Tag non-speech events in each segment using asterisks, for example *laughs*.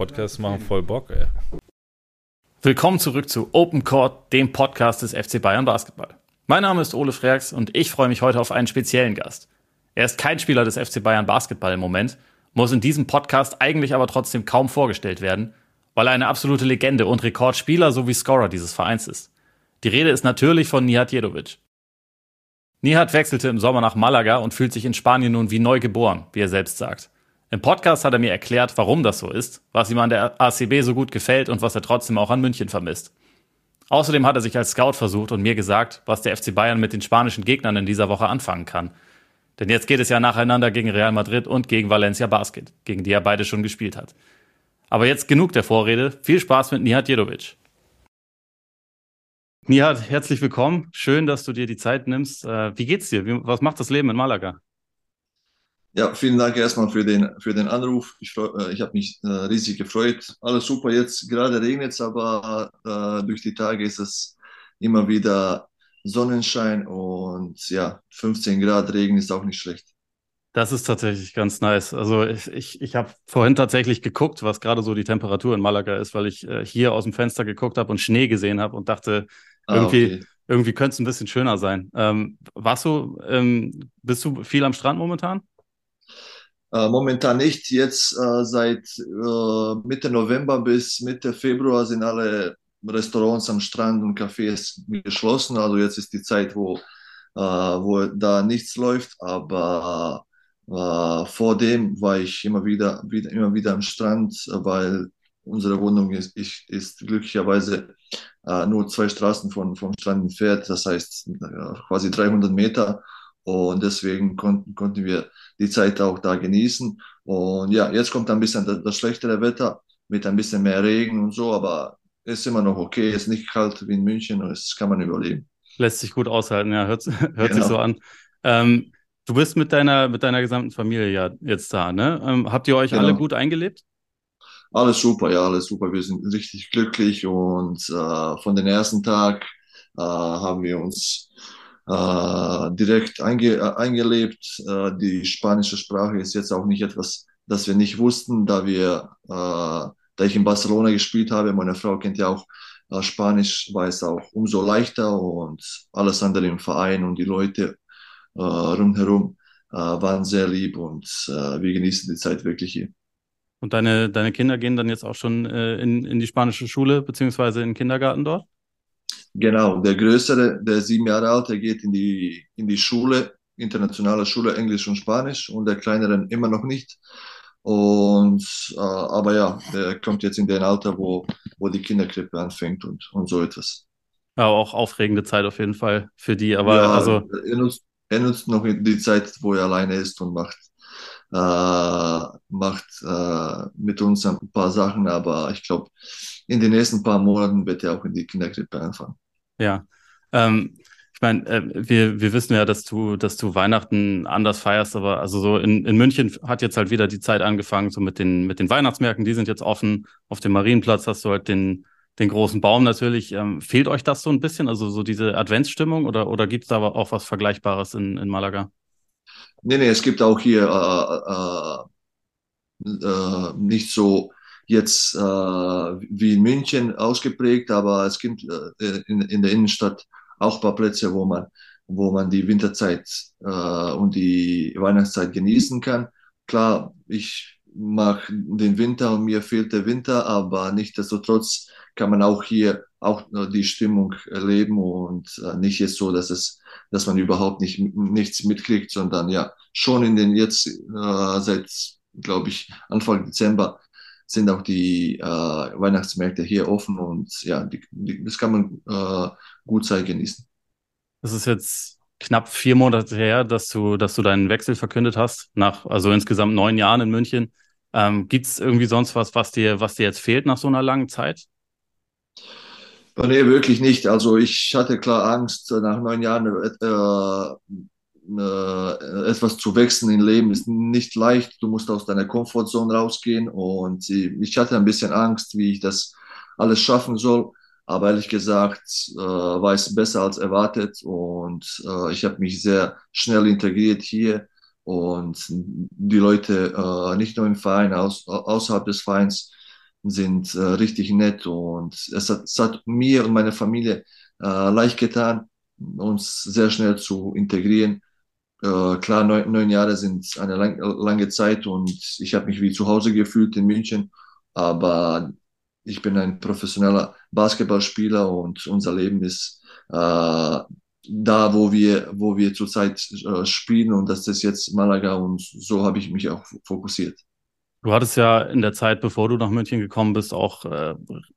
Podcasts machen voll Bock, ey. Willkommen zurück zu Open Court, dem Podcast des FC Bayern Basketball. Mein Name ist Ole Freaks und ich freue mich heute auf einen speziellen Gast. Er ist kein Spieler des FC Bayern Basketball im Moment, muss in diesem Podcast eigentlich aber trotzdem kaum vorgestellt werden, weil er eine absolute Legende und Rekordspieler sowie Scorer dieses Vereins ist. Die Rede ist natürlich von Nihat Jedovic. Nihat wechselte im Sommer nach Malaga und fühlt sich in Spanien nun wie neu geboren, wie er selbst sagt. Im Podcast hat er mir erklärt, warum das so ist, was ihm an der ACB so gut gefällt und was er trotzdem auch an München vermisst. Außerdem hat er sich als Scout versucht und mir gesagt, was der FC Bayern mit den spanischen Gegnern in dieser Woche anfangen kann. Denn jetzt geht es ja nacheinander gegen Real Madrid und gegen Valencia Basket, gegen die er beide schon gespielt hat. Aber jetzt genug der Vorrede. Viel Spaß mit Nihat Jedovic. Nihat, herzlich willkommen. Schön, dass du dir die Zeit nimmst. Äh, wie geht's dir? Was macht das Leben in Malaga? Ja, vielen Dank erstmal für den, für den Anruf. Ich, äh, ich habe mich äh, riesig gefreut. Alles super. Jetzt gerade regnet es, aber äh, durch die Tage ist es immer wieder Sonnenschein und ja, 15 Grad Regen ist auch nicht schlecht. Das ist tatsächlich ganz nice. Also ich, ich, ich habe vorhin tatsächlich geguckt, was gerade so die Temperatur in Malaga ist, weil ich äh, hier aus dem Fenster geguckt habe und Schnee gesehen habe und dachte, ah, irgendwie, okay. irgendwie könnte es ein bisschen schöner sein. Ähm, warst du, ähm, bist du viel am Strand momentan? Äh, momentan nicht. Jetzt äh, seit äh, Mitte November bis Mitte Februar sind alle Restaurants am Strand und Cafés geschlossen. Also jetzt ist die Zeit, wo, äh, wo da nichts läuft. Aber äh, vor dem war ich immer wieder, wieder, immer wieder am Strand, weil unsere Wohnung ist, ist, ist glücklicherweise äh, nur zwei Straßen von, vom Strand entfernt. Das heißt quasi 300 Meter. Und deswegen konnten, konnten wir die Zeit auch da genießen. Und ja, jetzt kommt ein bisschen das, das schlechtere Wetter mit ein bisschen mehr Regen und so, aber ist immer noch okay, ist nicht kalt wie in München, das kann man überleben. Lässt sich gut aushalten, ja, hört, *laughs* hört genau. sich so an. Ähm, du bist mit deiner, mit deiner gesamten Familie ja jetzt da, ne? Ähm, habt ihr euch genau. alle gut eingelebt? Alles super, ja, alles super. Wir sind richtig glücklich und äh, von den ersten Tag äh, haben wir uns äh, direkt einge äh, eingelebt. Äh, die spanische Sprache ist jetzt auch nicht etwas, das wir nicht wussten, da wir, äh, da ich in Barcelona gespielt habe, meine Frau kennt ja auch äh, Spanisch, war es auch umso leichter und alles andere im Verein und die Leute rundherum waren sehr lieb und wir genießen die Zeit wirklich hier. Und deine, deine Kinder gehen dann jetzt auch schon in, in die spanische Schule beziehungsweise in den Kindergarten dort? Genau, der Größere, der sieben Jahre alt, der geht in die, in die Schule, internationale Schule, Englisch und Spanisch und der Kleinere immer noch nicht. Und äh, aber ja, der kommt jetzt in den Alter, wo, wo die Kinderkrippe anfängt und, und so etwas. Ja, auch aufregende Zeit auf jeden Fall für die. Aber ja, also er nutzt, er nutzt noch die Zeit, wo er alleine ist und macht äh, macht äh, mit uns ein paar Sachen, aber ich glaube, in den nächsten paar Monaten wird er auch in die Kinderkrippe anfangen. Ja. Ähm, ich meine, äh, wir, wir wissen ja, dass du, dass du Weihnachten anders feierst, aber also so in, in München hat jetzt halt wieder die Zeit angefangen, so mit den, mit den Weihnachtsmärkten, die sind jetzt offen. Auf dem Marienplatz hast du halt den, den großen Baum natürlich. Ähm, fehlt euch das so ein bisschen, also so diese Adventsstimmung oder, oder gibt es da auch was Vergleichbares in, in Malaga? Nee, nee, es gibt auch hier äh, äh, äh, nicht so jetzt äh, wie in München ausgeprägt, aber es gibt äh, in, in der Innenstadt auch ein paar Plätze, wo man, wo man die Winterzeit äh, und die Weihnachtszeit genießen kann. Klar, ich mag den Winter und mir fehlt der Winter, aber nichtsdestotrotz kann man auch hier auch die Stimmung erleben und äh, nicht jetzt so, dass es, dass man überhaupt nicht nichts mitkriegt, sondern ja schon in den jetzt äh, seit glaube ich Anfang Dezember sind auch die äh, Weihnachtsmärkte hier offen und ja, die, die, das kann man äh, gut Zeit genießen. Das ist jetzt knapp vier Monate her, dass du, dass du deinen Wechsel verkündet hast, nach also insgesamt neun Jahren in München. Ähm, Gibt es irgendwie sonst was, was dir, was dir jetzt fehlt nach so einer langen Zeit? Nee, wirklich nicht. Also ich hatte klar Angst, nach neun Jahren äh, äh, etwas zu wechseln im Leben ist nicht leicht. Du musst aus deiner Komfortzone rausgehen und ich hatte ein bisschen Angst, wie ich das alles schaffen soll. Aber ehrlich gesagt äh, war es besser als erwartet und äh, ich habe mich sehr schnell integriert hier und die Leute äh, nicht nur im Verein, aus, außerhalb des Vereins sind äh, richtig nett und es hat, es hat mir und meiner Familie äh, leicht getan, uns sehr schnell zu integrieren. Äh, klar, neun, neun Jahre sind eine lang, lange Zeit und ich habe mich wie zu Hause gefühlt in München, aber ich bin ein professioneller Basketballspieler und unser Leben ist äh, da, wo wir, wo wir zurzeit äh, spielen und das ist jetzt Malaga und so habe ich mich auch fokussiert. Du hattest ja in der Zeit, bevor du nach München gekommen bist, auch äh,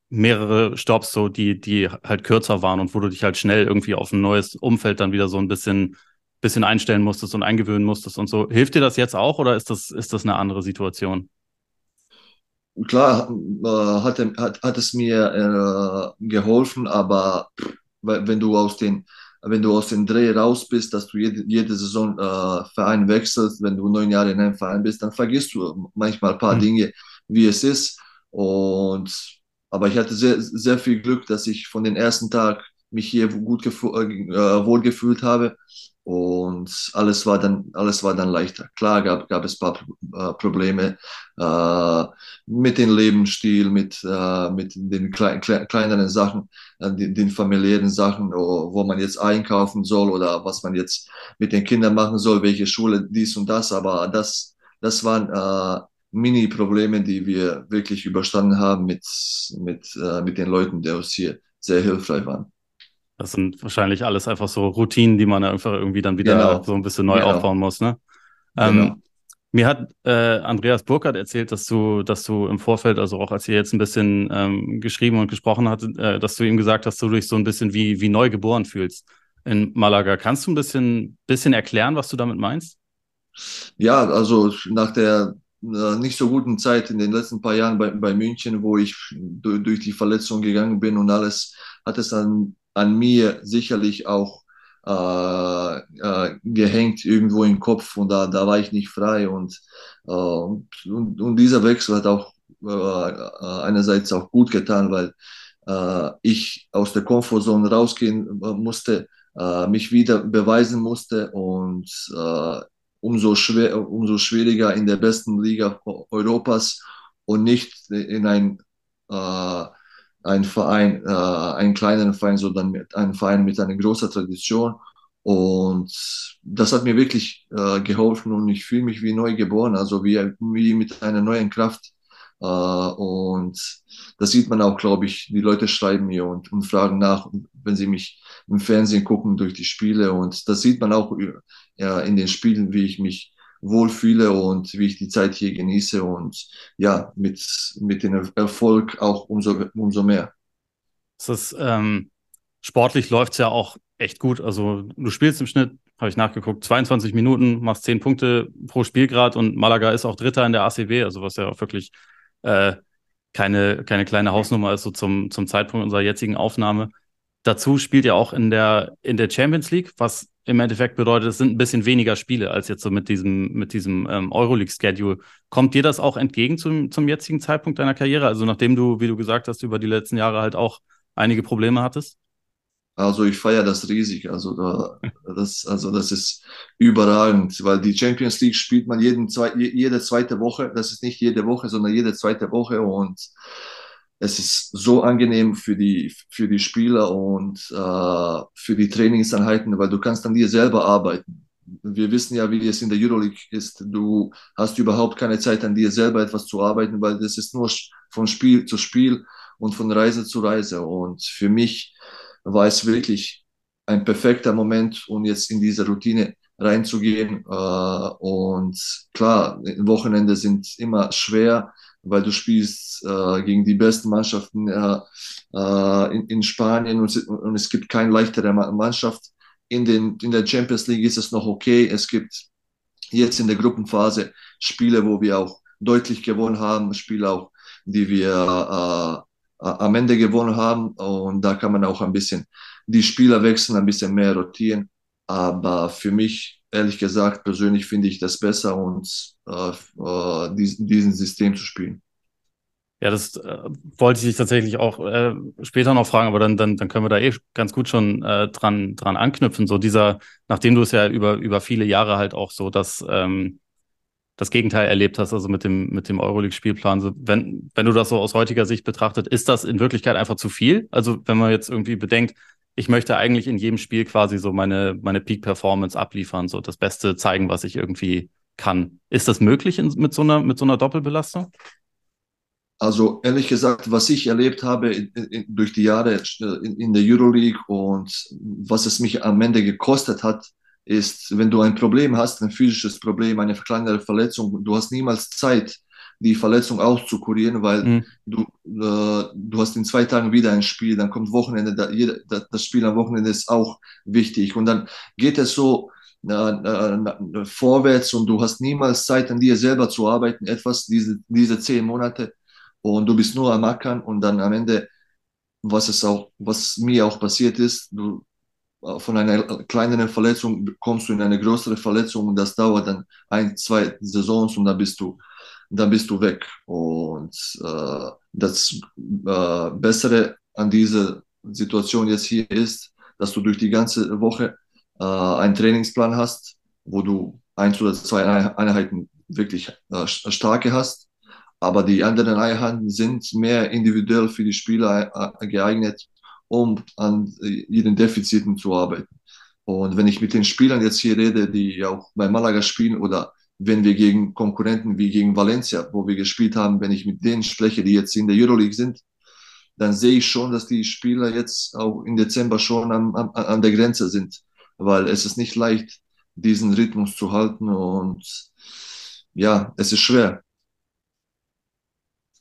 mehrere Stops, so die, die halt kürzer waren und wo du dich halt schnell irgendwie auf ein neues Umfeld dann wieder so ein bisschen, bisschen einstellen musstest und eingewöhnen musstest und so. Hilft dir das jetzt auch oder ist das, ist das eine andere Situation? Klar, äh, hat, hat, hat es mir äh, geholfen, aber wenn du aus den wenn du aus dem Dreh raus bist, dass du jede, jede Saison äh, Verein wechselst, wenn du neun Jahre in einem Verein bist, dann vergisst du manchmal ein paar mhm. Dinge, wie es ist. Und aber ich hatte sehr, sehr viel Glück, dass ich von den ersten Tag mich hier gut äh, wohl gefühlt habe und alles war dann alles war dann leichter. Klar gab gab es paar äh, Probleme äh, mit dem Lebensstil, mit äh, mit den klein, klein, kleineren Sachen, äh, den, den, familiären Sachen, wo man jetzt einkaufen soll oder was man jetzt mit den Kindern machen soll, welche Schule dies und das. Aber das das waren äh, Mini-Probleme, die wir wirklich überstanden haben mit mit äh, mit den Leuten, die uns hier sehr hilfreich waren. Das sind wahrscheinlich alles einfach so Routinen, die man einfach irgendwie dann wieder genau. so ein bisschen neu genau. aufbauen muss. Ne? Ähm, genau. Mir hat äh, Andreas Burkhardt erzählt, dass du, dass du im Vorfeld, also auch als ihr jetzt ein bisschen ähm, geschrieben und gesprochen hattet, äh, dass du ihm gesagt hast, du dich so ein bisschen wie, wie neu geboren fühlst in Malaga. Kannst du ein bisschen, bisschen erklären, was du damit meinst? Ja, also nach der äh, nicht so guten Zeit in den letzten paar Jahren bei, bei München, wo ich durch die Verletzung gegangen bin und alles, hat es dann an mir sicherlich auch äh, äh, gehängt irgendwo im Kopf und da, da war ich nicht frei und, äh, und, und dieser Wechsel hat auch äh, einerseits auch gut getan, weil äh, ich aus der Komfortzone rausgehen äh, musste, äh, mich wieder beweisen musste und äh, umso, schwer, umso schwieriger in der besten Liga Europas und nicht in ein äh, ein Verein, äh, einen kleineren Verein, sondern mit einem Verein mit einer großen Tradition. Und das hat mir wirklich äh, geholfen und ich fühle mich wie neu geboren, also wie, wie mit einer neuen Kraft. Äh, und das sieht man auch, glaube ich. Die Leute schreiben mir und, und fragen nach, wenn sie mich im Fernsehen gucken durch die Spiele. Und das sieht man auch ja, in den Spielen, wie ich mich wohlfühle und wie ich die Zeit hier genieße und ja, mit, mit dem Erfolg auch umso, umso mehr. Das ist, ähm, sportlich läuft es ja auch echt gut. Also du spielst im Schnitt, habe ich nachgeguckt, 22 Minuten, machst 10 Punkte pro Spielgrad und Malaga ist auch Dritter in der ACW, also was ja auch wirklich äh, keine, keine kleine Hausnummer ist, so zum, zum Zeitpunkt unserer jetzigen Aufnahme. Dazu spielt ja auch in der, in der Champions League, was im Endeffekt bedeutet, es sind ein bisschen weniger Spiele als jetzt so mit diesem, mit diesem ähm, Euroleague-Schedule. Kommt dir das auch entgegen zum, zum jetzigen Zeitpunkt deiner Karriere? Also nachdem du, wie du gesagt hast, über die letzten Jahre halt auch einige Probleme hattest? Also ich feiere das riesig. Also da, das, also das ist überragend, weil die Champions League spielt man jeden jede zweite Woche. Das ist nicht jede Woche, sondern jede zweite Woche und es ist so angenehm für die, für die Spieler und äh, für die Trainingseinheiten, weil du kannst an dir selber arbeiten. Wir wissen ja, wie es in der Euroleague ist. Du hast überhaupt keine Zeit, an dir selber etwas zu arbeiten, weil das ist nur von Spiel zu Spiel und von Reise zu Reise. Und für mich war es wirklich ein perfekter Moment, um jetzt in diese Routine reinzugehen. Äh, und klar, Wochenende sind immer schwer, weil du spielst äh, gegen die besten Mannschaften äh, äh, in, in Spanien und, und es gibt keine leichtere Mannschaft. In, den, in der Champions League ist es noch okay. Es gibt jetzt in der Gruppenphase Spiele, wo wir auch deutlich gewonnen haben, Spiele auch, die wir äh, am Ende gewonnen haben. Und da kann man auch ein bisschen die Spieler wechseln, ein bisschen mehr rotieren. Aber für mich ehrlich gesagt, persönlich finde ich das besser, uns äh, äh, diesen, diesen System zu spielen. Ja, das äh, wollte ich dich tatsächlich auch äh, später noch fragen, aber dann, dann, dann können wir da eh ganz gut schon äh, dran, dran anknüpfen. So dieser, nachdem du es ja über, über viele Jahre halt auch so, dass ähm, das Gegenteil erlebt hast, also mit dem, mit dem Euroleague-Spielplan. So, wenn, wenn du das so aus heutiger Sicht betrachtet, ist das in Wirklichkeit einfach zu viel? Also wenn man jetzt irgendwie bedenkt, ich möchte eigentlich in jedem Spiel quasi so meine, meine Peak-Performance abliefern, so das Beste zeigen, was ich irgendwie kann. Ist das möglich in, mit, so einer, mit so einer Doppelbelastung? Also ehrlich gesagt, was ich erlebt habe in, in, durch die Jahre in, in der Euroleague und was es mich am Ende gekostet hat, ist, wenn du ein Problem hast, ein physisches Problem, eine kleinere Verletzung, du hast niemals Zeit, die Verletzung auszukurieren, weil mhm. du, äh, du hast in zwei Tagen wieder ein Spiel, dann kommt Wochenende, da, jeder, das Spiel am Wochenende ist auch wichtig und dann geht es so äh, äh, vorwärts und du hast niemals Zeit, an dir selber zu arbeiten, etwas, diese, diese zehn Monate und du bist nur am Ackern und dann am Ende, was es auch, was mir auch passiert ist, du äh, von einer kleineren Verletzung kommst du in eine größere Verletzung und das dauert dann ein, zwei Saisons und dann bist du, dann bist du weg. Und äh, das äh, Bessere an dieser Situation jetzt hier ist, dass du durch die ganze Woche äh, einen Trainingsplan hast, wo du eins oder zwei Einheiten wirklich äh, starke hast. Aber die anderen Einheiten sind mehr individuell für die Spieler äh, geeignet um an ihren Defiziten zu arbeiten. Und wenn ich mit den Spielern jetzt hier rede, die auch bei Malaga spielen oder wenn wir gegen Konkurrenten wie gegen Valencia, wo wir gespielt haben, wenn ich mit denen spreche, die jetzt in der Euroleague sind, dann sehe ich schon, dass die Spieler jetzt auch im Dezember schon am, am, an der Grenze sind, weil es ist nicht leicht, diesen Rhythmus zu halten und ja, es ist schwer.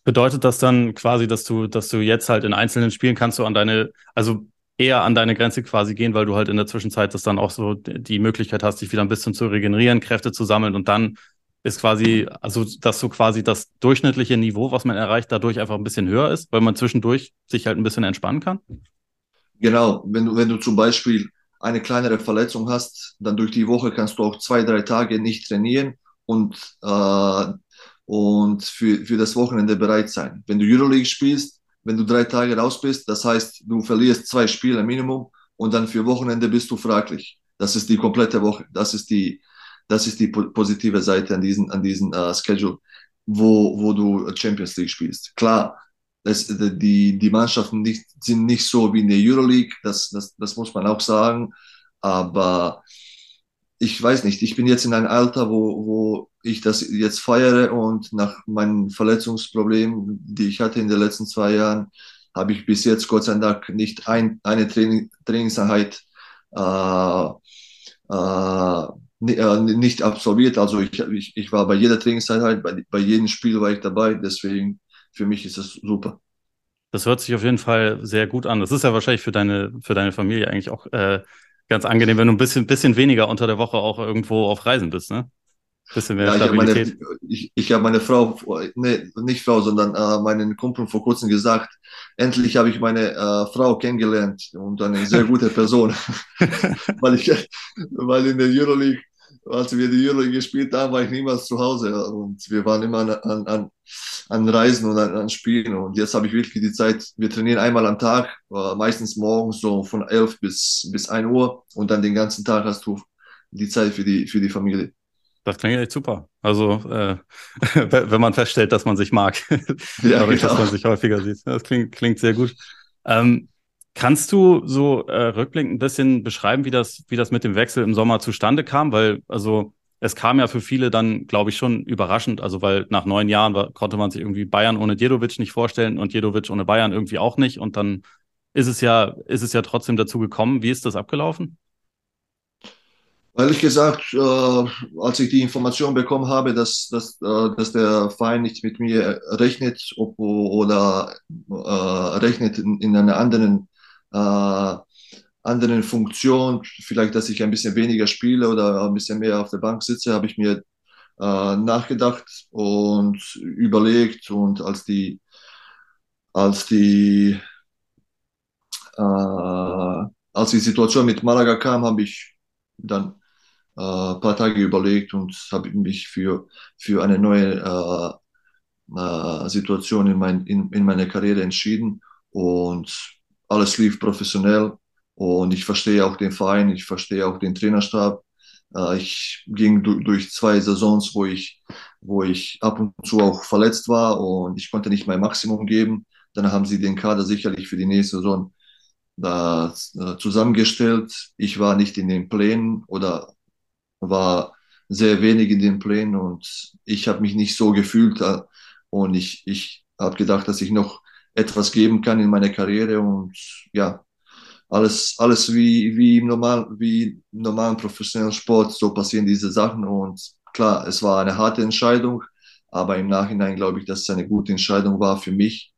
Bedeutet das dann quasi, dass du, dass du jetzt halt in einzelnen Spielen kannst du an deine, also eher an deine Grenze quasi gehen, weil du halt in der Zwischenzeit das dann auch so die Möglichkeit hast, dich wieder ein bisschen zu regenerieren, Kräfte zu sammeln und dann ist quasi, also dass so quasi das durchschnittliche Niveau, was man erreicht, dadurch einfach ein bisschen höher ist, weil man zwischendurch sich halt ein bisschen entspannen kann? Genau, wenn du, wenn du zum Beispiel eine kleinere Verletzung hast, dann durch die Woche kannst du auch zwei, drei Tage nicht trainieren und äh, und für, für das Wochenende bereit sein. Wenn du Euroleague spielst, wenn du drei Tage raus bist, das heißt, du verlierst zwei Spiele Minimum und dann für Wochenende bist du fraglich. Das ist die komplette Woche, das ist die, das ist die positive Seite an diesem an diesen uh, Schedule, wo, wo du Champions League spielst. Klar, das, die, die Mannschaften nicht, sind nicht so wie in der Euroleague, das, das, das muss man auch sagen, aber ich weiß nicht, ich bin jetzt in einem Alter, wo, wo ich das jetzt feiere und nach meinen Verletzungsproblemen, die ich hatte in den letzten zwei Jahren, habe ich bis jetzt Gott sei Dank nicht ein, eine Training, Trainingseinheit äh, äh, äh nicht absolviert. Also ich, ich, ich war bei jeder Trainingseinheit, bei, bei jedem Spiel war ich dabei. Deswegen für mich ist das super. Das hört sich auf jeden Fall sehr gut an. Das ist ja wahrscheinlich für deine, für deine Familie eigentlich auch äh, ganz angenehm, wenn du ein bisschen, bisschen weniger unter der Woche auch irgendwo auf Reisen bist, ne? Bisschen mehr ja, Stabilität. Ich habe meine, ich, ich hab meine Frau, nee, nicht Frau, sondern äh, meinen Kumpel vor kurzem gesagt, endlich habe ich meine äh, Frau kennengelernt und eine sehr gute Person. *laughs* *laughs* weil ich, weil in der Euroleague als wir die Euroleague gespielt haben, war ich niemals zu Hause und wir waren immer an, an, an Reisen und an, an Spielen. Und jetzt habe ich wirklich die Zeit, wir trainieren einmal am Tag, äh, meistens morgens so von 11 bis, bis 1 Uhr und dann den ganzen Tag hast du die Zeit für die, für die Familie. Das klingt echt super. Also, äh, *laughs* wenn man feststellt, dass man sich mag, *laughs* ja, dadurch, genau. dass man sich häufiger sieht. Das klingt, klingt sehr gut. Ähm, Kannst du so äh, rückblickend ein bisschen beschreiben, wie das, wie das mit dem Wechsel im Sommer zustande kam? Weil, also, es kam ja für viele dann, glaube ich, schon überraschend. Also, weil nach neun Jahren war, konnte man sich irgendwie Bayern ohne Djedovic nicht vorstellen und Djedovic ohne Bayern irgendwie auch nicht. Und dann ist es ja, ist es ja trotzdem dazu gekommen. Wie ist das abgelaufen? Ehrlich gesagt, äh, als ich die Information bekommen habe, dass, dass, äh, dass der Verein nicht mit mir rechnet ob, oder äh, rechnet in, in einer anderen äh, anderen Funktion, vielleicht, dass ich ein bisschen weniger spiele oder ein bisschen mehr auf der Bank sitze, habe ich mir äh, nachgedacht und überlegt und als die als die äh, als die Situation mit Malaga kam, habe ich dann äh, ein paar Tage überlegt und habe mich für für eine neue äh, äh, Situation in, mein, in, in meiner Karriere entschieden und alles lief professionell und ich verstehe auch den Verein, ich verstehe auch den Trainerstab. Äh, ich ging durch zwei Saisons, wo ich, wo ich ab und zu auch verletzt war und ich konnte nicht mein Maximum geben. Dann haben sie den Kader sicherlich für die nächste Saison da äh, zusammengestellt. Ich war nicht in den Plänen oder war sehr wenig in den Plänen und ich habe mich nicht so gefühlt äh, und ich, ich habe gedacht, dass ich noch etwas geben kann in meiner Karriere und ja, alles, alles wie, wie, im normal, wie im normalen professionellen Sport, so passieren diese Sachen und klar, es war eine harte Entscheidung, aber im Nachhinein glaube ich, dass es eine gute Entscheidung war für mich,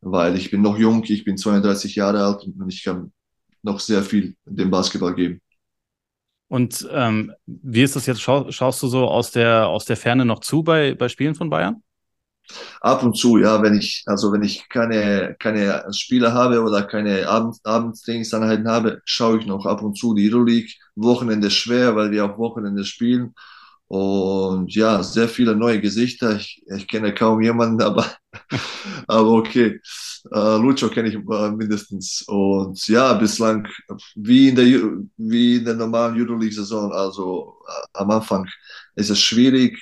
weil ich bin noch jung, ich bin 32 Jahre alt und ich kann noch sehr viel dem Basketball geben. Und ähm, wie ist das jetzt? Schau, schaust du so aus der, aus der Ferne noch zu bei, bei Spielen von Bayern? Ab und zu, ja, wenn ich, also wenn ich keine, keine Spiele habe oder keine Abend, habe, schaue ich noch ab und zu die Euroleague. Wochenende schwer, weil wir auch Wochenende spielen. Und ja, sehr viele neue Gesichter. Ich, ich kenne kaum jemanden, *laughs* aber, aber okay. Äh, Lucho kenne ich äh, mindestens. Und ja, bislang wie in der, wie in der normalen Euroleague-Saison. Also äh, am Anfang ist es schwierig,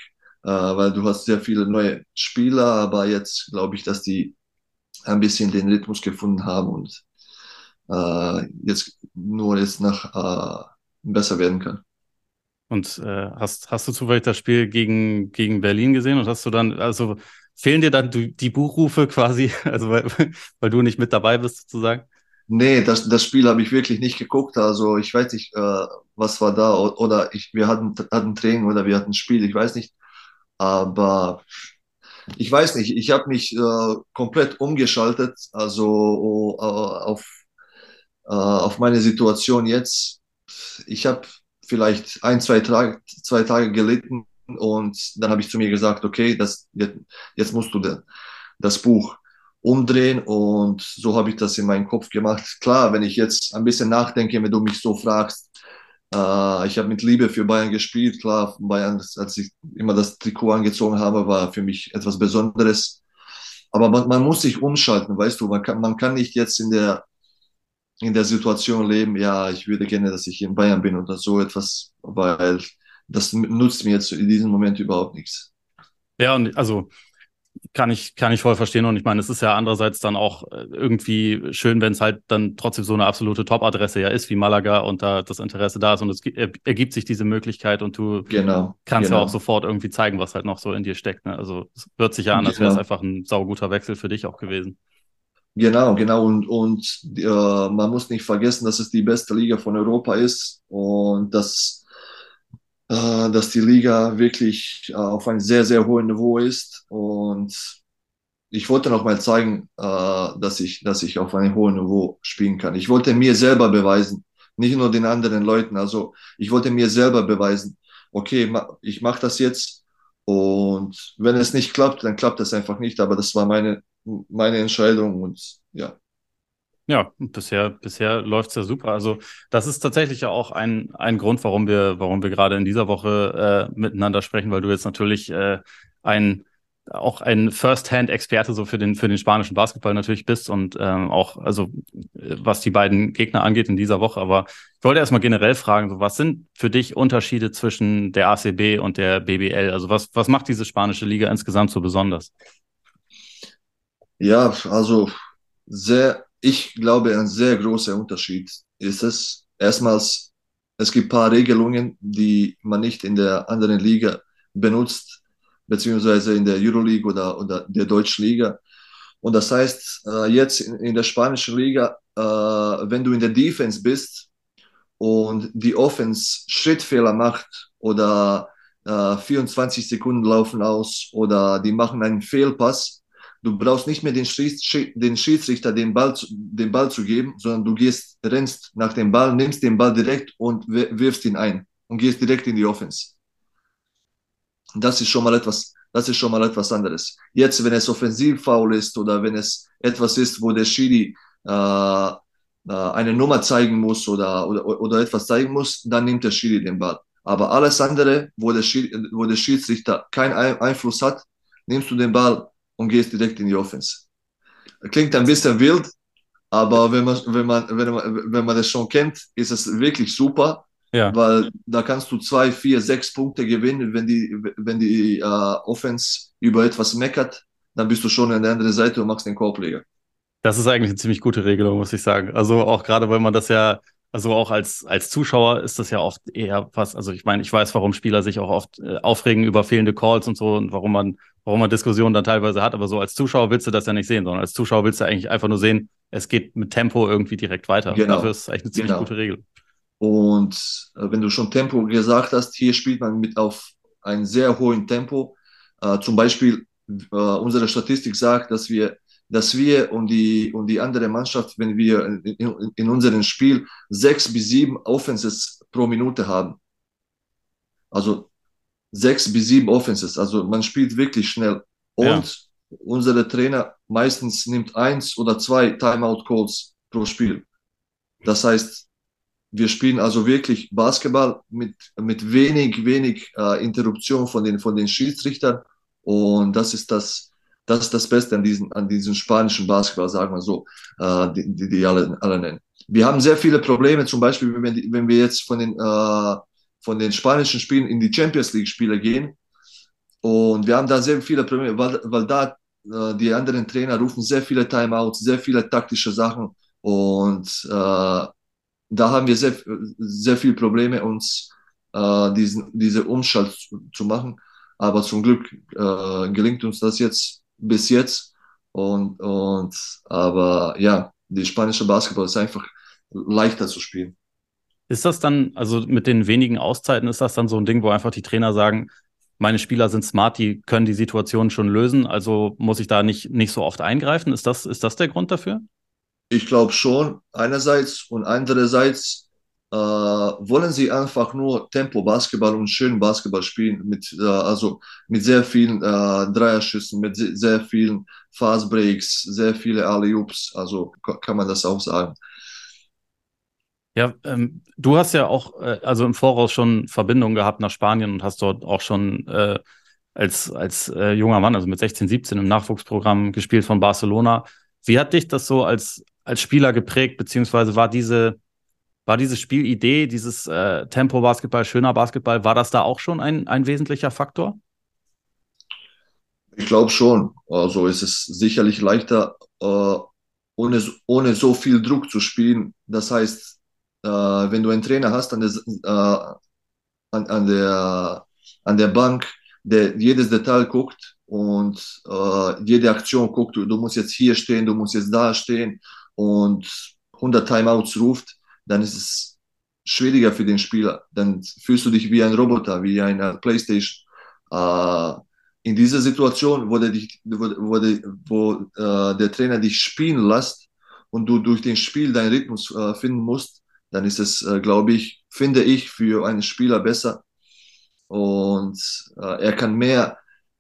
äh, weil du hast sehr viele neue Spieler, aber jetzt glaube ich, dass die ein bisschen den Rhythmus gefunden haben und äh, jetzt nur jetzt nach äh, besser werden kann. Und äh, hast, hast du zufällig das Spiel gegen, gegen Berlin gesehen und hast du dann, also fehlen dir dann die Buchrufe quasi, *laughs* also weil, weil du nicht mit dabei bist sozusagen? Nee, das, das Spiel habe ich wirklich nicht geguckt. Also ich weiß nicht, äh, was war da oder ich, wir hatten, hatten Training oder wir hatten Spiel, ich weiß nicht. Aber ich weiß nicht, ich habe mich äh, komplett umgeschaltet, also äh, auf, äh, auf meine Situation jetzt. Ich habe vielleicht ein, zwei, Tage, zwei Tage gelitten und dann habe ich zu mir gesagt, okay, das, jetzt, jetzt musst du das Buch umdrehen und so habe ich das in meinem Kopf gemacht. Klar, wenn ich jetzt ein bisschen nachdenke, wenn du mich so fragst, äh, ich habe mit Liebe für Bayern gespielt, klar, Bayern, als ich immer das Trikot angezogen habe, war für mich etwas Besonderes. Aber man, man muss sich umschalten, weißt du, man kann, man kann nicht jetzt in der in der Situation leben, ja, ich würde gerne, dass ich in Bayern bin oder so etwas, weil das nutzt mir jetzt in diesem Moment überhaupt nichts. Ja, und also kann ich, kann ich voll verstehen. Und ich meine, es ist ja andererseits dann auch äh, irgendwie schön, wenn es halt dann trotzdem so eine absolute Top-Adresse ja ist wie Malaga und da das Interesse da ist und es ergibt sich diese Möglichkeit und du genau, kannst genau. ja auch sofort irgendwie zeigen, was halt noch so in dir steckt. Ne? Also es wird sich ja an, als wäre es genau. einfach ein sauguter Wechsel für dich auch gewesen. Genau, genau. Und, und äh, man muss nicht vergessen, dass es die beste Liga von Europa ist und dass, dass die Liga wirklich äh, auf einem sehr, sehr hohen Niveau ist. Und ich wollte noch mal zeigen, äh, dass, ich, dass ich auf einem hohen Niveau spielen kann. Ich wollte mir selber beweisen, nicht nur den anderen Leuten. Also ich wollte mir selber beweisen, okay, ich mache das jetzt. Und wenn es nicht klappt, dann klappt es einfach nicht. Aber das war meine meine Entscheidung und ja. Ja, bisher, bisher läuft's ja super. Also das ist tatsächlich ja auch ein, ein Grund, warum wir, warum wir gerade in dieser Woche äh, miteinander sprechen, weil du jetzt natürlich äh, ein auch ein First-Hand-Experte so für den für den spanischen Basketball natürlich bist und ähm, auch also was die beiden Gegner angeht in dieser Woche. Aber ich wollte erstmal generell fragen, so was sind für dich Unterschiede zwischen der ACB und der BBL? Also was was macht diese spanische Liga insgesamt so besonders? Ja, also sehr, ich glaube, ein sehr großer Unterschied ist es. Erstmals, es gibt ein paar Regelungen, die man nicht in der anderen Liga benutzt, beziehungsweise in der Euroleague oder, oder der deutschen Liga. Und das heißt, äh, jetzt in, der spanischen Liga, äh, wenn du in der Defense bist und die Offense Schrittfehler macht oder äh, 24 Sekunden laufen aus oder die machen einen Fehlpass, Du brauchst nicht mehr den, Schiedsrichter den Ball, den Ball zu geben, sondern du gehst, rennst nach dem Ball, nimmst den Ball direkt und wirfst ihn ein und gehst direkt in die Offense. Das ist schon mal etwas, das ist schon mal etwas anderes. Jetzt, wenn es Offensivfoul ist oder wenn es etwas ist, wo der Schiri äh, äh, eine Nummer zeigen muss oder, oder, oder etwas zeigen muss, dann nimmt der Schiri den Ball. Aber alles andere, wo der, Schiri, wo der Schiedsrichter keinen Einfluss hat, nimmst du den Ball und gehst direkt in die Offense. Klingt ein bisschen wild, aber wenn man, wenn man, wenn man, wenn man das schon kennt, ist es wirklich super. Ja. Weil da kannst du zwei, vier, sechs Punkte gewinnen, wenn die, wenn die äh, Offense über etwas meckert, dann bist du schon an der anderen Seite und machst den Korbleger. Das ist eigentlich eine ziemlich gute Regelung, muss ich sagen. Also auch gerade, weil man das ja, also auch als, als Zuschauer ist das ja oft eher was, also ich meine, ich weiß, warum Spieler sich auch oft äh, aufregen über fehlende Calls und so und warum man, warum man Diskussionen dann teilweise hat, aber so als Zuschauer willst du das ja nicht sehen, sondern als Zuschauer willst du eigentlich einfach nur sehen, es geht mit Tempo irgendwie direkt weiter. Genau. Dafür ist es eigentlich eine ziemlich genau. gute Regel. Und äh, wenn du schon Tempo gesagt hast, hier spielt man mit auf ein sehr hohen Tempo. Äh, zum Beispiel, äh, unsere Statistik sagt, dass wir, dass wir und die, und die andere Mannschaft, wenn wir in, in, in unserem Spiel sechs bis sieben Offenses pro Minute haben. Also sechs bis sieben Offenses. Also man spielt wirklich schnell. Und ja. unsere Trainer meistens nimmt eins oder zwei Timeout Calls pro Spiel. Das heißt, wir spielen also wirklich Basketball mit, mit wenig, wenig äh, Interruption von den, von den Schiedsrichtern. Und das ist das, das ist das Beste an diesem, an diesem spanischen Basketball, sagen wir so, äh, die, die, die alle, alle nennen. Wir haben sehr viele Probleme, zum Beispiel, wenn, wenn wir jetzt von den, äh, von den spanischen Spielen in die Champions League Spiele gehen. Und wir haben da sehr viele Probleme, weil, weil da äh, die anderen Trainer rufen sehr viele Timeouts, sehr viele taktische Sachen. Und äh, da haben wir sehr, sehr viele Probleme, uns äh, diesen, diese Umschalt zu, zu, machen. Aber zum Glück äh, gelingt uns das jetzt bis jetzt. Und, und aber ja, die spanische Basketball ist einfach leichter zu spielen. Ist das dann, also mit den wenigen Auszeiten, ist das dann so ein Ding, wo einfach die Trainer sagen, meine Spieler sind smart, die können die Situation schon lösen, also muss ich da nicht, nicht so oft eingreifen? Ist das, ist das der Grund dafür? Ich glaube schon, einerseits und andererseits wollen sie einfach nur Tempo-Basketball und schönen Basketball spielen, mit, äh, also mit sehr vielen äh, Dreierschüssen, mit sehr vielen Fast Breaks, sehr viele Alley-Oops, also kann man das auch sagen. Ja, ähm, du hast ja auch äh, also im Voraus schon Verbindungen gehabt nach Spanien und hast dort auch schon äh, als, als äh, junger Mann, also mit 16, 17 im Nachwuchsprogramm gespielt von Barcelona. Wie hat dich das so als, als Spieler geprägt, beziehungsweise war diese, war diese Spielidee, dieses äh, Tempo-Basketball, schöner Basketball, war das da auch schon ein, ein wesentlicher Faktor? Ich glaube schon. Also es ist sicherlich leichter, äh, ohne, ohne so viel Druck zu spielen. Das heißt, äh, wenn du einen Trainer hast an der, äh, an, an, der, an der Bank, der jedes Detail guckt und äh, jede Aktion guckt, du, du musst jetzt hier stehen, du musst jetzt da stehen und 100 Timeouts ruft, dann ist es schwieriger für den Spieler. Dann fühlst du dich wie ein Roboter, wie eine Playstation. Äh, in dieser Situation, wo der, dich, wo, wo, der, wo äh, der Trainer dich spielen lässt und du durch den Spiel deinen Rhythmus äh, finden musst, dann ist es, äh, glaube ich, finde ich, für einen Spieler besser. Und äh, er kann mehr,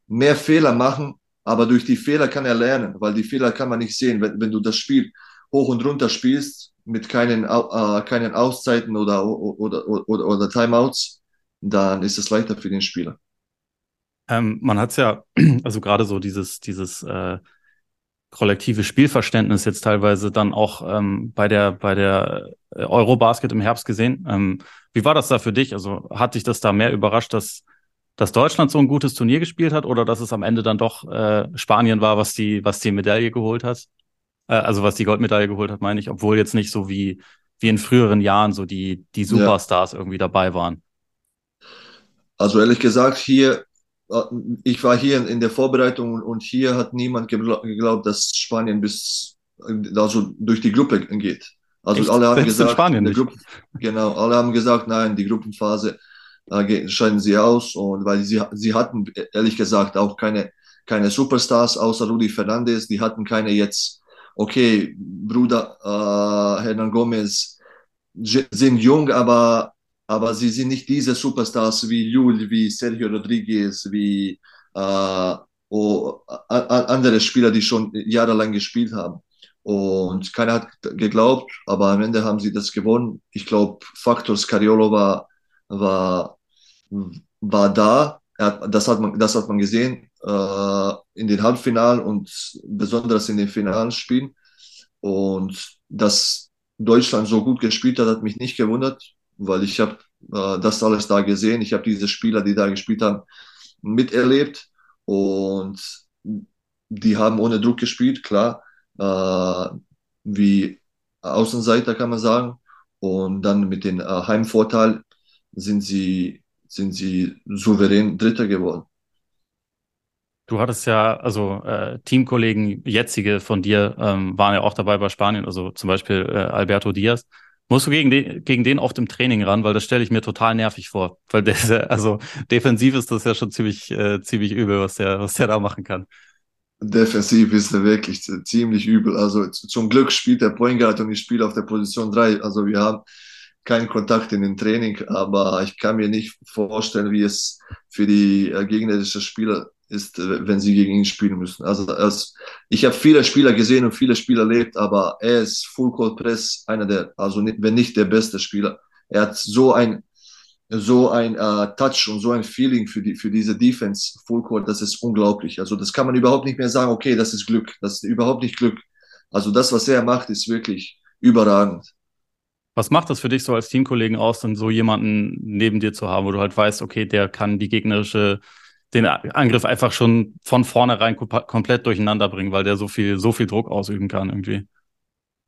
mehr Fehler machen, aber durch die Fehler kann er lernen, weil die Fehler kann man nicht sehen. Wenn, wenn du das Spiel hoch und runter spielst, mit keinen, äh, keinen Auszeiten oder, oder, oder, oder Timeouts, dann ist es leichter für den Spieler. Ähm, man hat es ja, *clears throat* also gerade so dieses, dieses äh, kollektive Spielverständnis jetzt teilweise dann auch ähm, bei der, bei der äh, Eurobasket im Herbst gesehen. Ähm, wie war das da für dich? Also hat dich das da mehr überrascht, dass, dass Deutschland so ein gutes Turnier gespielt hat oder dass es am Ende dann doch äh, Spanien war, was die, was die Medaille geholt hat? Äh, also was die Goldmedaille geholt hat, meine ich, obwohl jetzt nicht so wie, wie in früheren Jahren so die, die Superstars ja. irgendwie dabei waren. Also ehrlich gesagt, hier, äh, ich war hier in der Vorbereitung und hier hat niemand geglaubt, dass Spanien bis also durch die Gruppe geht. Also Echt? alle haben Selbst gesagt, Spanien nicht. Gruppe, genau, alle haben gesagt, nein, die Gruppenphase äh, scheiden sie aus und weil sie sie hatten ehrlich gesagt auch keine keine Superstars außer Rudi Fernandes, die hatten keine jetzt okay, Bruder äh, Hernan Gomez sind jung, aber, aber sie sind nicht diese Superstars wie Jul, wie Sergio Rodriguez, wie äh, oh, andere Spieler, die schon jahrelang gespielt haben. Und keiner hat geglaubt, aber am Ende haben sie das gewonnen. Ich glaube, Faktor Scariolo war, war, war da. Hat, das, hat man, das hat man gesehen äh, in den Halbfinalen und besonders in den finalen Spielen. Und dass Deutschland so gut gespielt hat, hat mich nicht gewundert. weil ich habe äh, das alles da gesehen. Ich habe diese Spieler, die da gespielt haben, miterlebt und die haben ohne Druck gespielt, klar, äh, wie Außenseiter kann man sagen. Und dann mit dem äh, Heimvorteil sind sie, sind sie souverän Dritter geworden. Du hattest ja, also äh, Teamkollegen, jetzige von dir, ähm, waren ja auch dabei bei Spanien, also zum Beispiel äh, Alberto Diaz. Musst du gegen den, gegen den oft im Training ran, weil das stelle ich mir total nervig vor. Weil der, also defensiv ist das ja schon ziemlich, äh, ziemlich übel, was der, was der da machen kann. Defensiv ist er wirklich ziemlich übel. Also zum Glück spielt der Point Guard und ich spiele auf der Position 3. Also wir haben keinen Kontakt in den Training, aber ich kann mir nicht vorstellen, wie es für die äh, gegnerischen Spieler ist, äh, wenn sie gegen ihn spielen müssen. Also als, ich habe viele Spieler gesehen und viele Spieler erlebt, aber er ist Full Court Press einer der, also nicht, wenn nicht der beste Spieler. Er hat so ein so ein äh, Touch und so ein Feeling für die für diese Defense Full Court, das ist unglaublich. Also das kann man überhaupt nicht mehr sagen. Okay, das ist Glück, das ist überhaupt nicht Glück. Also das, was er macht, ist wirklich überragend. Was macht das für dich so als Teamkollegen aus, dann so jemanden neben dir zu haben, wo du halt weißt, okay, der kann die gegnerische den Angriff einfach schon von vornherein komplett durcheinander bringen, weil der so viel, so viel Druck ausüben kann irgendwie.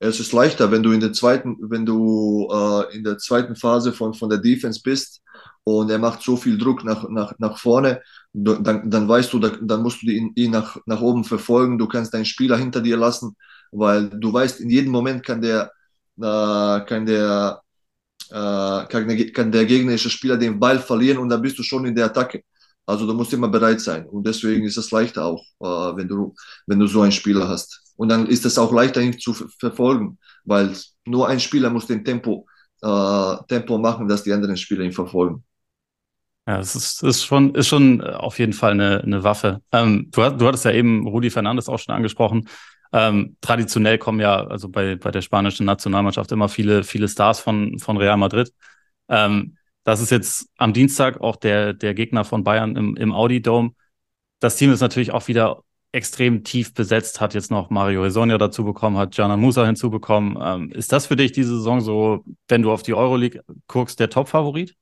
Es ist leichter, wenn du in der zweiten, wenn du äh, in der zweiten Phase von, von der Defense bist und er macht so viel Druck nach, nach, nach vorne, dann, dann weißt du, dann musst du ihn, ihn nach, nach oben verfolgen, du kannst deinen Spieler hinter dir lassen, weil du weißt, in jedem Moment kann der, äh, kann der, äh, kann der, kann der gegnerische Spieler den Ball verlieren und dann bist du schon in der Attacke. Also du musst immer bereit sein. Und deswegen ist es leichter auch, äh, wenn, du, wenn du so einen Spieler hast. Und dann ist es auch leichter, ihn zu verfolgen, weil nur ein Spieler muss den Tempo, äh, Tempo machen, dass die anderen Spieler ihn verfolgen. Ja, es ist, ist, schon, ist schon auf jeden Fall eine, eine Waffe. Ähm, du, du hattest ja eben Rudi Fernandes auch schon angesprochen. Ähm, traditionell kommen ja also bei, bei der spanischen Nationalmannschaft immer viele, viele Stars von, von Real Madrid. Ähm, das ist jetzt am Dienstag auch der, der Gegner von Bayern im, im Audi Dome. Das Team ist natürlich auch wieder extrem tief besetzt, hat jetzt noch Mario Hesonja dazu bekommen, hat Jana Musa hinzubekommen. Ähm, ist das für dich diese Saison so, wenn du auf die Euroleague guckst, der Top-Favorit?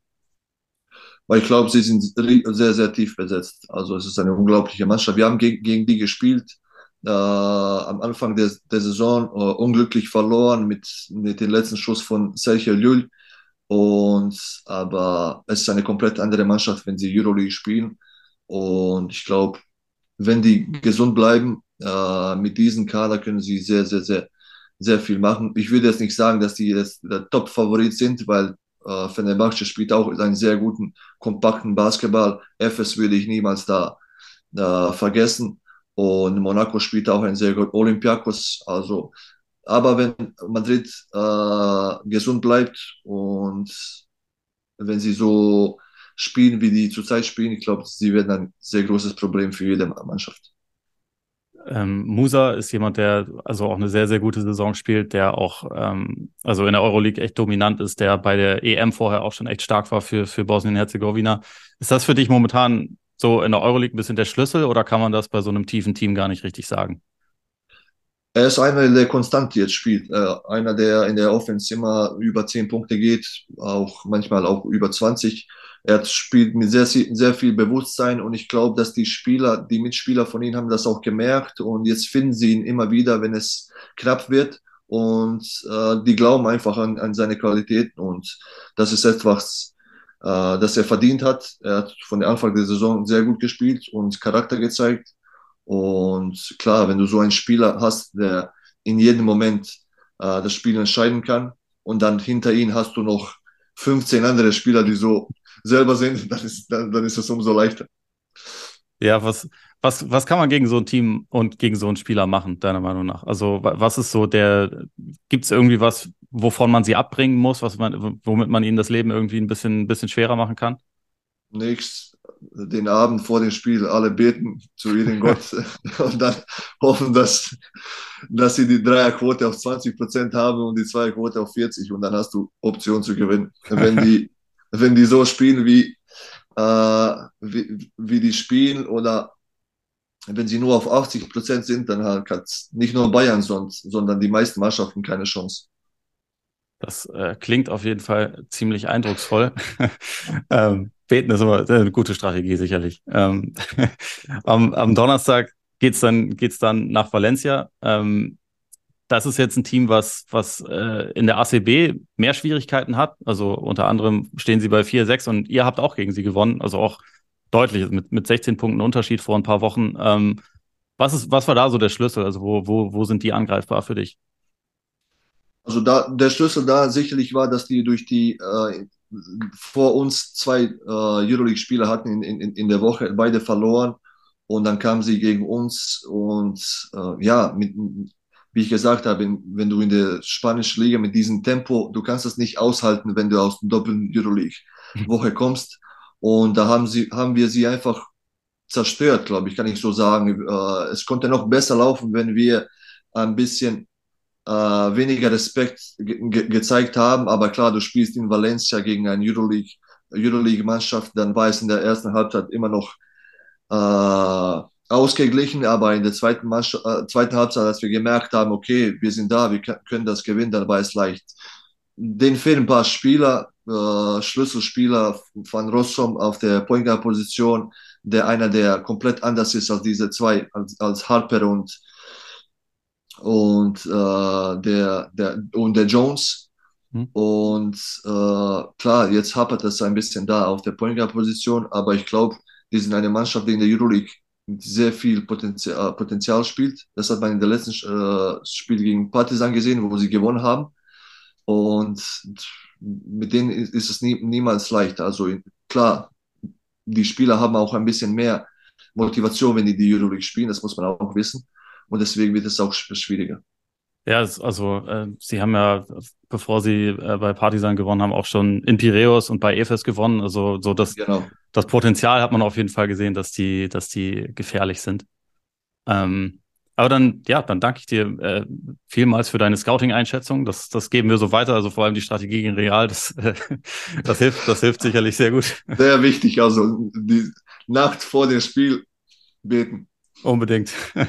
Weil ich glaube, sie sind sehr, sehr tief besetzt. Also es ist eine unglaubliche Mannschaft. Wir haben gegen, gegen die gespielt äh, am Anfang der, der Saison, äh, unglücklich verloren mit, mit dem letzten Schuss von Sergio Llull. Und aber es ist eine komplett andere Mannschaft, wenn sie Euroleague spielen. Und ich glaube, wenn die gesund bleiben, äh, mit diesem Kader können sie sehr, sehr, sehr, sehr viel machen. Ich würde jetzt nicht sagen, dass die jetzt der Top-Favorit sind, weil äh, Fenerbahce spielt auch einen sehr guten, kompakten Basketball. FS würde ich niemals da äh, vergessen. Und Monaco spielt auch einen sehr guten Olympiakos. Also aber wenn Madrid äh, gesund bleibt und wenn sie so spielen, wie die zurzeit spielen, ich glaube, sie werden ein sehr großes Problem für jede Mannschaft. Ähm, Musa ist jemand, der also auch eine sehr, sehr gute Saison spielt, der auch ähm, also in der Euroleague echt dominant ist, der bei der EM vorher auch schon echt stark war für, für Bosnien-Herzegowina. Ist das für dich momentan so in der Euroleague ein bisschen der Schlüssel oder kann man das bei so einem tiefen Team gar nicht richtig sagen? Er ist einer, der konstant jetzt spielt. Äh, einer, der in der Offense immer über 10 Punkte geht, auch manchmal auch über 20. Er spielt mit sehr, sehr viel Bewusstsein und ich glaube, dass die Spieler, die Mitspieler von ihm haben das auch gemerkt und jetzt finden sie ihn immer wieder, wenn es knapp wird und äh, die glauben einfach an, an seine Qualitäten und das ist etwas, äh, das er verdient hat. Er hat von Anfang der Saison sehr gut gespielt und Charakter gezeigt und klar, wenn du so einen Spieler hast, der in jedem Moment äh, das Spiel entscheiden kann und dann hinter ihm hast du noch 15 andere Spieler, die so selber sind, *laughs* dann ist, dann, dann ist es umso leichter. Ja, was, was, was kann man gegen so ein Team und gegen so einen Spieler machen, deiner Meinung nach? Also, was ist so der, gibt es irgendwie was, wovon man sie abbringen muss, was man, womit man ihnen das Leben irgendwie ein bisschen, ein bisschen schwerer machen kann? Nichts den Abend vor dem Spiel alle beten zu ihrem Gott *laughs* und dann hoffen, dass, dass sie die Dreierquote auf 20 Prozent haben und die Zweierquote auf 40 und dann hast du Option zu gewinnen. Wenn die, *laughs* wenn die so spielen, wie, äh, wie, wie die spielen oder wenn sie nur auf 80 Prozent sind, dann hat nicht nur Bayern, sondern die meisten Mannschaften keine Chance. Das äh, klingt auf jeden Fall ziemlich eindrucksvoll. *laughs* ähm, beten ist immer eine gute Strategie, sicherlich. Ähm, *laughs* am, am, Donnerstag geht's dann, geht's dann nach Valencia. Ähm, das ist jetzt ein Team, was, was äh, in der ACB mehr Schwierigkeiten hat. Also unter anderem stehen sie bei 4-6 und ihr habt auch gegen sie gewonnen. Also auch deutlich mit, mit 16 Punkten Unterschied vor ein paar Wochen. Ähm, was, ist, was war da so der Schlüssel? Also wo, wo, wo sind die angreifbar für dich? Also da, der Schlüssel da sicherlich war, dass die durch die äh, vor uns zwei äh, Euroleague-Spieler hatten in, in, in der Woche, beide verloren. Und dann kamen sie gegen uns und äh, ja, mit, wie ich gesagt habe, wenn du in der spanischen Liga mit diesem Tempo, du kannst das nicht aushalten, wenn du aus dem doppelten Euroleague-Woche kommst. Und da haben, sie, haben wir sie einfach zerstört, glaube ich, kann ich so sagen. Äh, es konnte noch besser laufen, wenn wir ein bisschen äh, weniger Respekt ge gezeigt haben. Aber klar, du spielst in Valencia gegen eine Euroleague, Euroleague-Mannschaft, dann war es in der ersten Halbzeit immer noch äh, ausgeglichen, aber in der zweiten, äh, zweiten Halbzeit, als wir gemerkt haben, okay, wir sind da, wir können das gewinnen, dann war es leicht. Den fehlen ein paar Spieler, äh, Schlüsselspieler von Rossom auf der Point Guard Position, der einer, der komplett anders ist als diese zwei, als, als Harper und und äh, der der und der Jones hm. und äh, klar, jetzt hapert es ein bisschen da auf der Point Guard Position, aber ich glaube, die sind eine Mannschaft, die in der Euroleague sehr viel Potenzial, Potenzial spielt. Das hat man in der letzten äh, Spiel gegen Partizan gesehen, wo sie gewonnen haben. Und mit denen ist, ist es nie, niemals leicht. Also klar, die Spieler haben auch ein bisschen mehr Motivation, wenn die die Euroleague spielen. Das muss man auch wissen. Und deswegen wird es auch schwieriger. Ja, also äh, sie haben ja, bevor sie äh, bei Partisan gewonnen haben, auch schon in Piräus und bei Efes gewonnen. Also so das, genau. das Potenzial hat man auf jeden Fall gesehen, dass die, dass die gefährlich sind. Ähm, aber dann, ja, dann danke ich dir äh, vielmals für deine Scouting-Einschätzung. Das, das geben wir so weiter. Also vor allem die Strategie gegen Real, das, äh, *laughs* das hilft, das hilft sicherlich sehr gut. Sehr wichtig. Also die Nacht vor dem Spiel beten. Unbedingt. *laughs*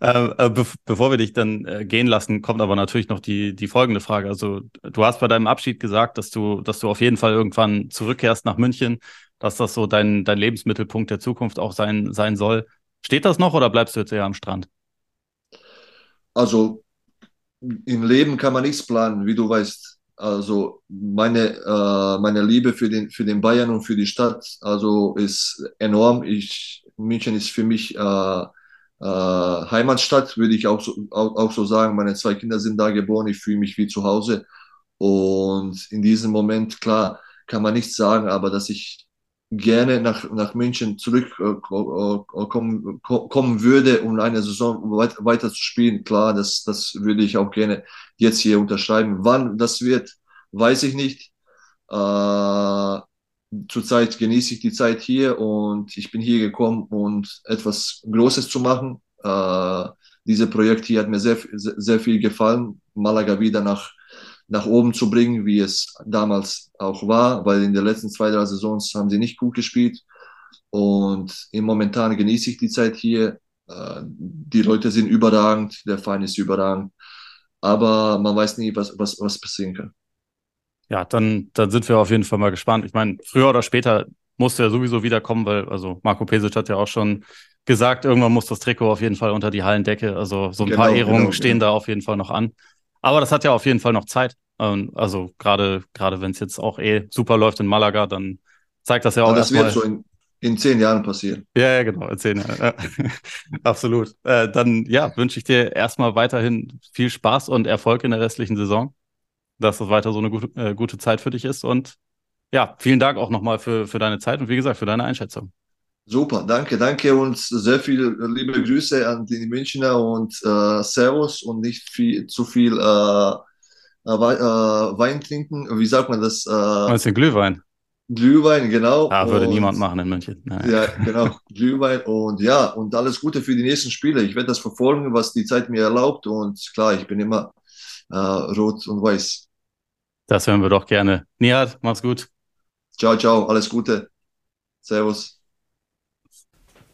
Ähm, äh, be bevor wir dich dann äh, gehen lassen, kommt aber natürlich noch die, die folgende Frage. Also, du hast bei deinem Abschied gesagt, dass du, dass du auf jeden Fall irgendwann zurückkehrst nach München, dass das so dein, dein Lebensmittelpunkt der Zukunft auch sein, sein soll. Steht das noch oder bleibst du jetzt eher am Strand? Also, im Leben kann man nichts planen, wie du weißt. Also meine, äh, meine Liebe für den, für den Bayern und für die Stadt also ist enorm. Ich, München ist für mich äh, äh, Heimatstadt, würde ich auch so, auch, auch so sagen. Meine zwei Kinder sind da geboren, ich fühle mich wie zu Hause. Und in diesem Moment, klar, kann man nichts sagen, aber dass ich gerne nach, nach München zurückkommen äh, kommen würde, um eine Saison weit, weiter zu spielen, klar, das, das würde ich auch gerne jetzt hier unterschreiben. Wann das wird, weiß ich nicht. Äh, zurzeit genieße ich die Zeit hier und ich bin hier gekommen, um etwas Großes zu machen. Äh, dieses Projekt hier hat mir sehr, sehr viel gefallen, Malaga wieder nach, nach oben zu bringen, wie es damals auch war, weil in den letzten zwei, drei Saisons haben sie nicht gut gespielt. Und im Momentan genieße ich die Zeit hier. Äh, die Leute sind überragend, der Verein ist überragend. Aber man weiß nie, was, was, was passieren kann ja, dann, dann sind wir auf jeden Fall mal gespannt. Ich meine, früher oder später muss er sowieso wiederkommen, weil, also Marco Pesic hat ja auch schon gesagt, irgendwann muss das Trikot auf jeden Fall unter die Hallendecke. Also so ein genau, paar Ehrungen genau, stehen genau. da auf jeden Fall noch an. Aber das hat ja auf jeden Fall noch Zeit. Ähm, also gerade, gerade wenn es jetzt auch eh super läuft in Malaga, dann zeigt das ja auch. Aber das wird so in, in zehn Jahren passieren. Ja, ja, genau, in zehn Jahren. *laughs* Absolut. Äh, dann ja, wünsche ich dir erstmal weiterhin viel Spaß und Erfolg in der restlichen Saison dass das weiter so eine gute, äh, gute Zeit für dich ist. Und ja, vielen Dank auch nochmal für, für deine Zeit und wie gesagt, für deine Einschätzung. Super, danke, danke und sehr viele liebe Grüße an die Münchner und äh, Servus und nicht viel, zu viel äh, äh, äh Wein trinken. Wie sagt man das? Äh, Was ist denn Glühwein? Glühwein, genau. Ah, würde und, niemand machen in München. Nein. Ja, genau, Glühwein und ja, und alles Gute für die nächsten Spiele. Ich werde das verfolgen, was die Zeit mir erlaubt und klar, ich bin immer äh, rot und weiß. Das hören wir doch gerne. Nihat, mach's gut. Ciao, ciao, alles Gute. Servus.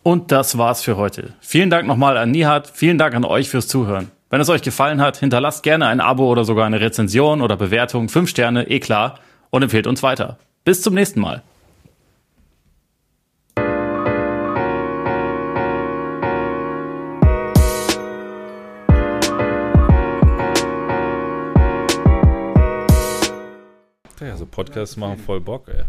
Und das war's für heute. Vielen Dank nochmal an Nihat, vielen Dank an euch fürs Zuhören. Wenn es euch gefallen hat, hinterlasst gerne ein Abo oder sogar eine Rezension oder Bewertung. Fünf Sterne, eh klar. Und empfehlt uns weiter. Bis zum nächsten Mal. Podcasts machen voll Bock, ey.